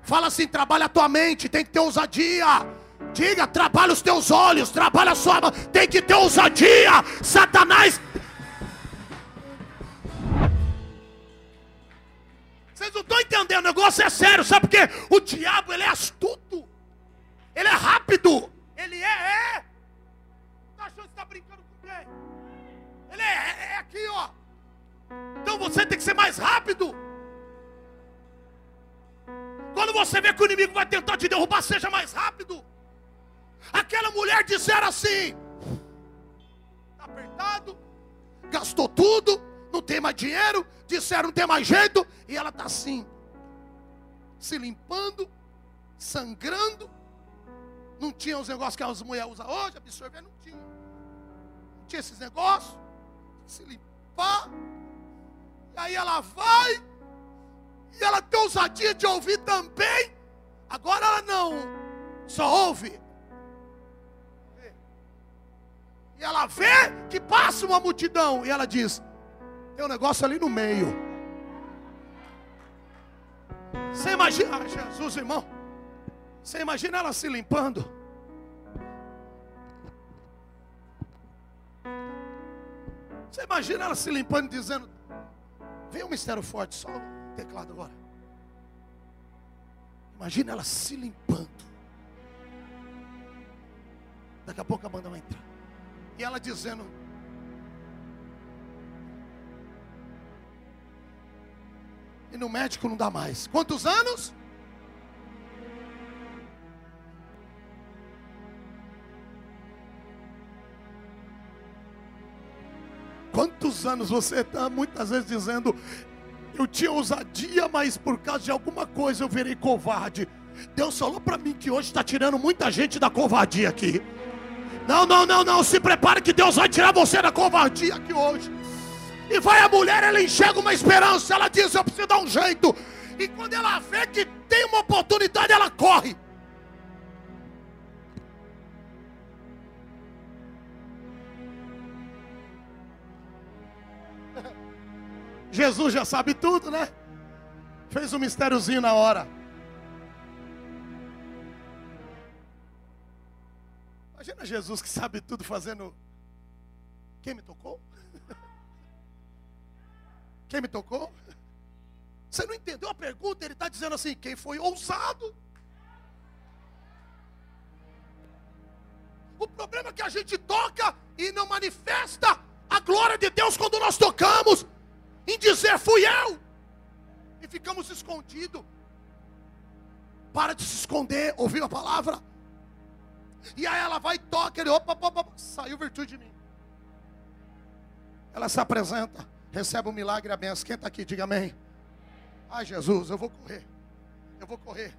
Fala assim, trabalha a tua mente, tem que ter ousadia. Diga, trabalha os teus olhos, trabalha a sua mão, tem que ter ousadia. Satanás. Vocês não estão entendendo, o negócio é sério, sabe por quê? O diabo, ele é astuto, ele é rápido, ele é, é achando que está brincando com quem? Ele é, é, é aqui, ó. Então você tem que ser mais rápido. Quando você vê que o inimigo vai tentar te derrubar, seja mais rápido. Aquela mulher disseram assim: está apertado, gastou tudo, não tem mais dinheiro, disseram não tem mais jeito, e ela está assim, se limpando, sangrando. Não tinha os negócios que as mulheres usam hoje, absorver, não tinha tinha esses negócios, se limpar. E aí ela vai, e ela tem ousadia de ouvir também. Agora ela não só ouve. E ela vê que passa uma multidão. E ela diz: tem um negócio ali no meio. Você imagina, ah, Jesus, irmão. Você imagina ela se limpando. Você imagina ela se limpando e dizendo: Vem um mistério forte, só teclado agora. Imagina ela se limpando. Daqui a pouco a banda vai entrar. E ela dizendo: E no médico não dá mais. Quantos anos? Quantos anos você está muitas vezes dizendo, eu tinha ousadia, mas por causa de alguma coisa eu virei covarde. Deus falou para mim que hoje está tirando muita gente da covardia aqui. Não, não, não, não. Se prepare que Deus vai tirar você da covardia aqui hoje. E vai a mulher, ela enxerga uma esperança. Ela diz: Eu preciso dar um jeito. E quando ela vê que tem uma oportunidade, Jesus já sabe tudo, né? Fez um mistériozinho na hora. Imagina Jesus que sabe tudo fazendo. Quem me tocou? Quem me tocou? Você não entendeu a pergunta? Ele está dizendo assim: quem foi ousado? O problema é que a gente toca e não manifesta a glória de Deus quando nós tocamos em dizer fui eu. E ficamos escondidos. Para de se esconder, ouviu a palavra? E aí ela vai e toca, ele, opa, opa, opa, saiu virtude de mim. Ela se apresenta, recebe o milagre e a benção. Quem está aqui, diga amém. Ai Jesus, eu vou correr. Eu vou correr.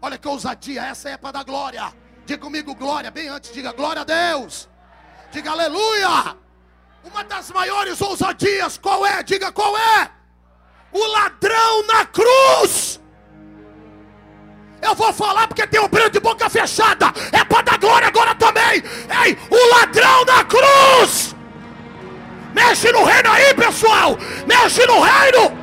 Olha que ousadia, essa é para dar glória. Diga comigo glória, bem antes, diga glória a Deus. Diga aleluia. Uma das maiores ousadias, qual é? Diga qual é? O ladrão na cruz. Eu vou falar porque tem um brilho de boca fechada. É para dar glória agora também. Ei, o ladrão na cruz. Mexe no reino aí, pessoal. Mexe no reino.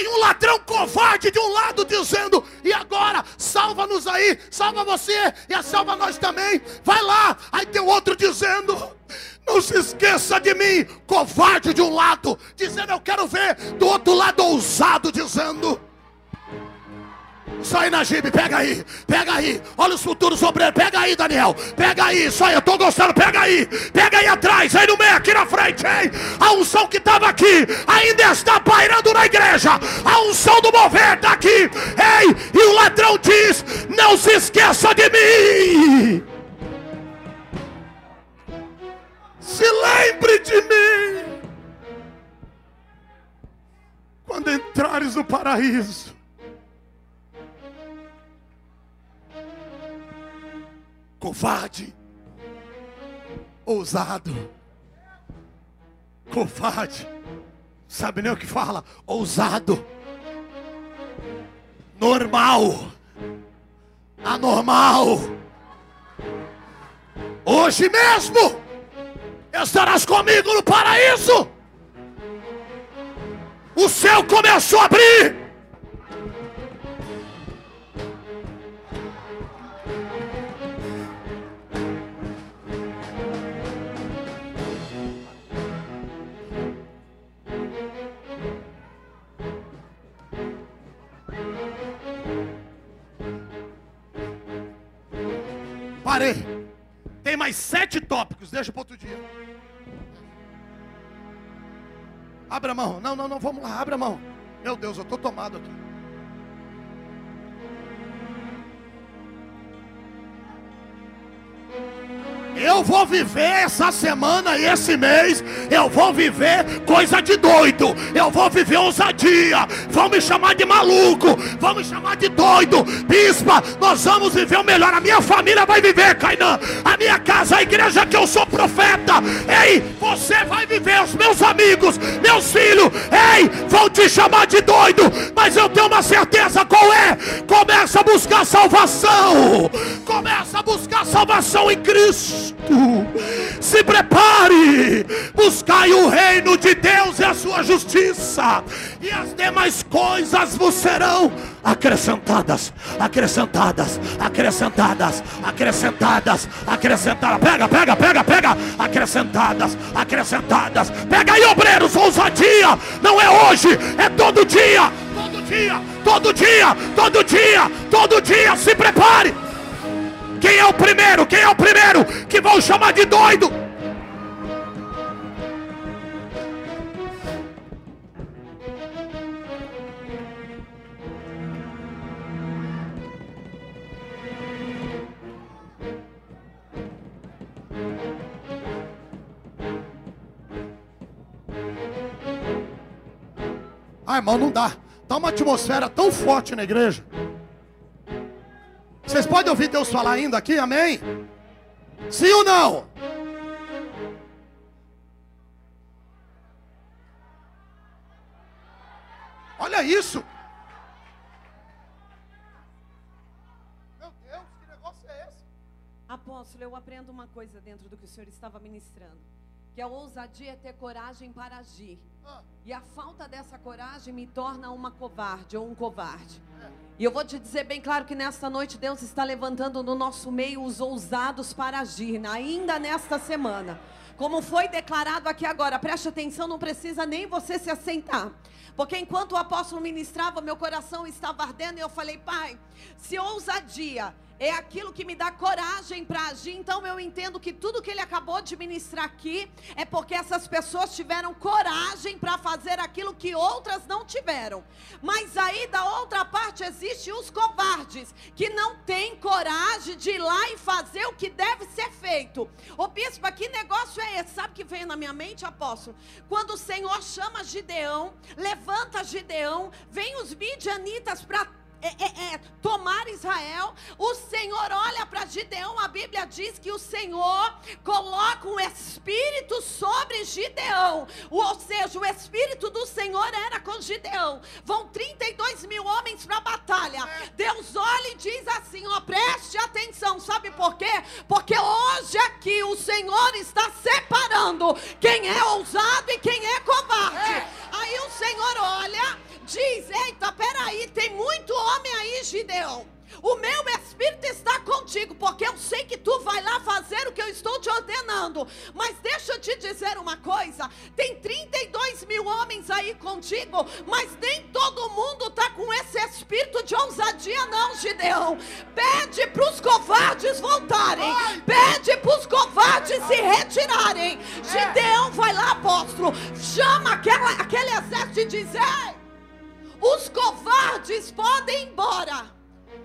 Tem um ladrão covarde de um lado dizendo: E agora? Salva-nos aí, salva você e salva nós também. Vai lá. Aí tem outro dizendo: Não se esqueça de mim, covarde de um lado, dizendo: Eu quero ver. Do outro lado, ousado, dizendo: isso aí, Najib, pega aí, pega aí. Olha os futuros obreiros, pega aí, Daniel. Pega aí, aí, eu tô gostando, pega aí. Pega aí atrás, aí no meio, aqui na frente, hein? A unção que estava aqui ainda está pairando na igreja. A unção do mover está aqui. Ei, e o ladrão diz: Não se esqueça de mim. Se lembre de mim. Quando entrares no paraíso. Covarde, ousado, covarde, sabe nem o que fala? Ousado, normal, anormal. Hoje mesmo estarás comigo no paraíso. O céu começou a abrir. Parei. Tem mais sete tópicos, deixa para outro dia. Abra mão. Não, não, não, vamos lá, abra mão. Meu Deus, eu estou tomado aqui. Eu vou viver essa semana e esse mês. Eu vou viver coisa de doido. Eu vou viver ousadia. Vão me chamar de maluco. Vão me chamar de doido. Bispa, nós vamos viver o melhor. A minha família vai viver, Cainã. A minha casa, a igreja que eu sou profeta. Ei, você vai viver. Os meus amigos, meus filhos. Ei, vão te chamar de doido. Mas eu tenho uma certeza qual é. Começa a buscar salvação. Começa a buscar salvação em Cristo. Se prepare, buscai o reino de Deus e a sua justiça, e as demais coisas vos serão acrescentadas, acrescentadas, acrescentadas, acrescentadas, acrescentadas. Pega, pega, pega, pega, acrescentadas, acrescentadas. Pega aí, obreiros, ousadia. Não é hoje, é todo dia, todo dia, todo dia, todo dia, todo dia. Se prepare. Quem é o primeiro? Quem é o primeiro que vão chamar de doido? Ah, irmão, não dá. Tá uma atmosfera tão forte na igreja. Vocês podem ouvir Deus falar ainda aqui? Amém? Sim ou não? Olha isso. Meu Deus, que negócio é esse? Apóstolo, eu aprendo uma coisa dentro do que o senhor estava ministrando. Que a ousadia é ter coragem para agir. Ah. E a falta dessa coragem me torna uma covarde ou um covarde. E eu vou te dizer bem claro que nesta noite Deus está levantando no nosso meio os ousados para agir, ainda nesta semana. Como foi declarado aqui agora, preste atenção, não precisa nem você se assentar. Porque enquanto o apóstolo ministrava, meu coração estava ardendo e eu falei, Pai, se ousadia é aquilo que me dá coragem para agir. Então eu entendo que tudo que ele acabou de ministrar aqui é porque essas pessoas tiveram coragem para fazer aquilo que outras não tiveram. Mas aí da outra parte existe os covardes que não têm coragem de ir lá e fazer o que deve ser feito. Ô bispo, que negócio é esse? Sabe o que veio na minha mente, apóstolo? Quando o Senhor chama Gideão, levanta Gideão, vem os midianitas para é, é, é, tomar Israel, o Senhor olha para Gideão, a Bíblia diz que o Senhor coloca um espírito sobre Gideão, ou seja, o espírito do Senhor era com Gideão. Vão 32 mil homens para a batalha. Deus olha e diz assim: ó, preste atenção, sabe por quê? Porque hoje aqui o Senhor está separando quem é ousado e quem é covarde. É. Aí o Senhor olha, diz: eita, peraí, tem muito homem aí, Gideão. O meu espírito está contigo, porque eu sei que tu vai lá fazer o que eu estou te ordenando. Mas deixa eu te dizer uma coisa: tem 32 mil homens aí contigo, mas nem todo mundo está com esse espírito de ousadia, não, Gideão. Pede para os covardes voltarem, pede para os covardes se retirarem. Gideão vai lá, apóstolo, chama aquela, aquele exército e diz: Ei, os covardes podem ir embora.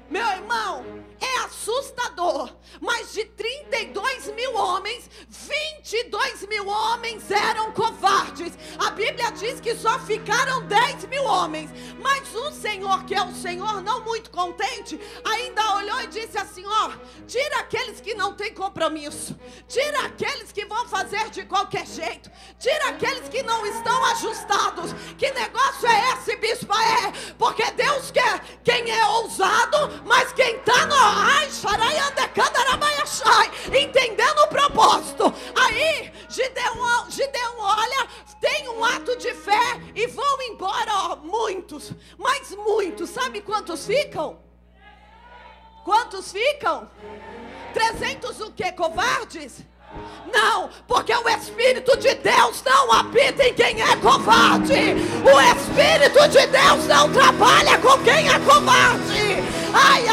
Meu irmão, é assustador. Mas de 32 mil homens, 22 mil homens eram covardes. A Bíblia diz que só ficaram 10 mil homens. Mas o Senhor, que é o Senhor, não muito contente, ainda olhou e disse assim: Ó, tira aqueles que não têm compromisso, tira aqueles que vão fazer de qualquer jeito, tira aqueles que não estão ajustados. Que negócio é esse, bispo? É porque Deus quer quem é ousado, mas quem está no entendendo o propósito. Aí Gideon, Gideon olha, tem um ato de fé e vão embora, ó, muitos, mas muitos, sabe quantos ficam? Quantos ficam? 300 o que? Covardes? Não, porque o Espírito de Deus não habita em quem é covarde. O Espírito de Deus não trabalha com quem é covarde. Ai.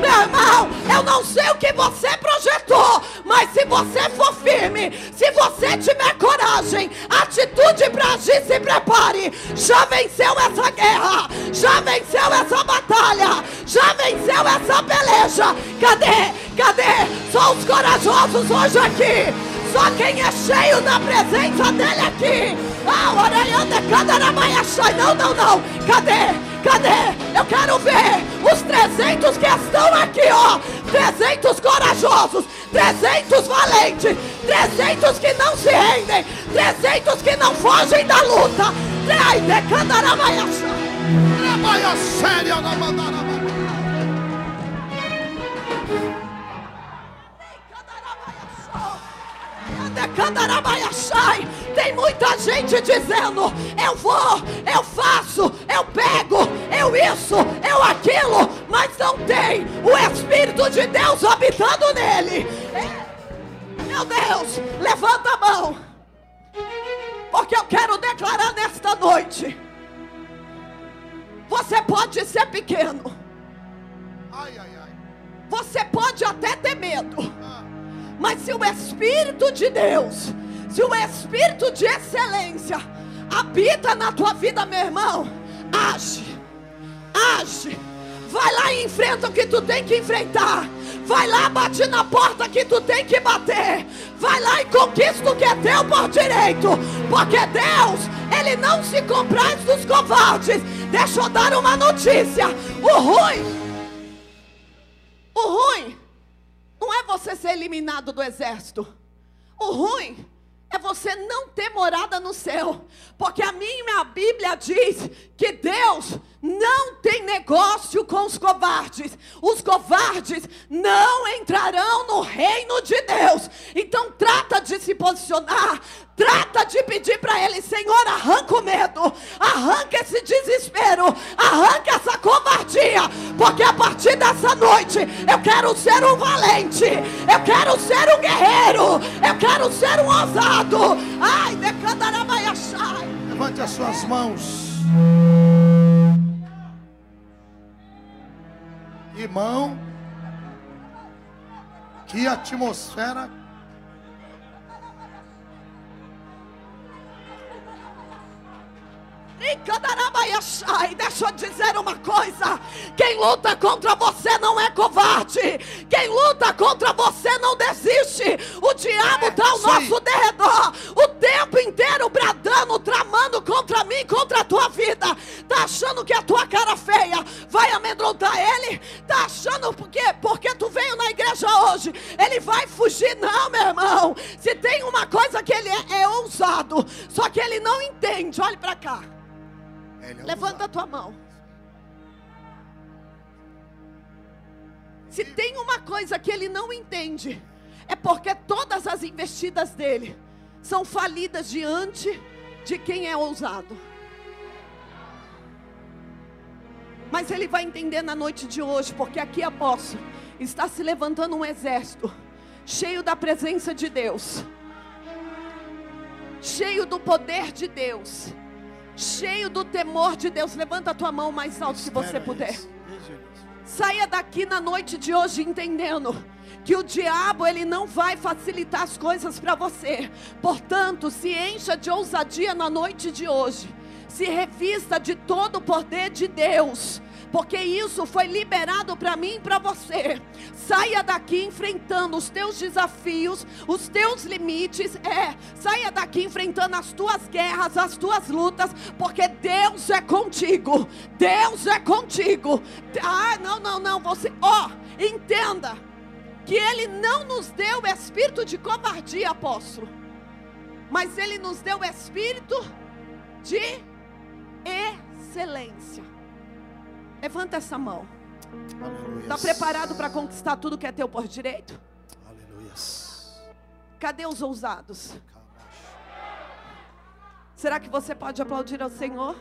Meu irmão, eu não sei o que você projetou, mas se você for firme, se você tiver coragem, atitude para agir, se prepare. Já venceu essa guerra, já venceu essa batalha, já venceu essa peleja. Cadê? Cadê? Só os corajosos hoje aqui. Só quem é cheio da presença dele aqui. Ah, orelhando, candarabaiaxai. Não, não, não. Cadê? Cadê? Eu quero ver os 300 que estão aqui, ó. 300 corajosos, 300 valentes, 300 que não se rendem, 300 que não fogem da luta. Ai, decandarabaiaça. Trabalha sério na mandarabaiaça. Tem muita gente dizendo: eu vou, eu faço, eu pego, eu isso, eu aquilo, mas não tem o Espírito de Deus habitando nele. É. Meu Deus, levanta a mão, porque eu quero declarar nesta noite. Você pode ser pequeno. Você pode até ter medo. Mas se o Espírito de Deus, se o Espírito de excelência habita na tua vida, meu irmão, age, age. Vai lá e enfrenta o que tu tem que enfrentar. Vai lá, bate na porta que tu tem que bater. Vai lá e conquista o que é teu por direito. Porque Deus, Ele não se compraz dos covardes. Deixa eu dar uma notícia. O ruim, o ruim, não é você ser eliminado do exército. O ruim é você não ter morada no céu. Porque a minha Bíblia diz que Deus não tem negócio com os covardes. Os covardes não entrarão no reino de Deus. Então trata de se posicionar, trata de pedir para ele, Senhor, arranca o medo, arranca esse desespero, arranca essa covardia, porque a partir dessa noite eu quero ser um valente, eu quero ser um guerreiro, eu quero ser um ousado. Ai, Levante as suas mãos. Irmão, que atmosfera. E deixa eu dizer uma coisa: quem luta contra você não é covarde, quem luta contra você não desiste. O diabo está é, ao nosso derredor, o tempo inteiro bradando, tramando Se tem uma coisa que ele não entende, é porque todas as investidas dele são falidas diante de quem é ousado. Mas ele vai entender na noite de hoje, porque aqui apóstolo está se levantando um exército cheio da presença de Deus, cheio do poder de Deus cheio do temor de Deus. Levanta a tua mão mais alto se você puder. Saia daqui na noite de hoje entendendo que o diabo ele não vai facilitar as coisas para você. Portanto, se encha de ousadia na noite de hoje. Se revista de todo o poder de Deus porque isso foi liberado para mim e para você. Saia daqui enfrentando os teus desafios, os teus limites. É, saia daqui enfrentando as tuas guerras, as tuas lutas, porque Deus é contigo. Deus é contigo. Ah, não, não, não. Você, ó, oh, entenda que Ele não nos deu o espírito de covardia, apóstolo, mas Ele nos deu o espírito de excelência. Levanta essa mão. Está preparado para conquistar tudo que é teu por direito? Aleluia. Cadê os ousados? Será que você pode aplaudir ao Senhor?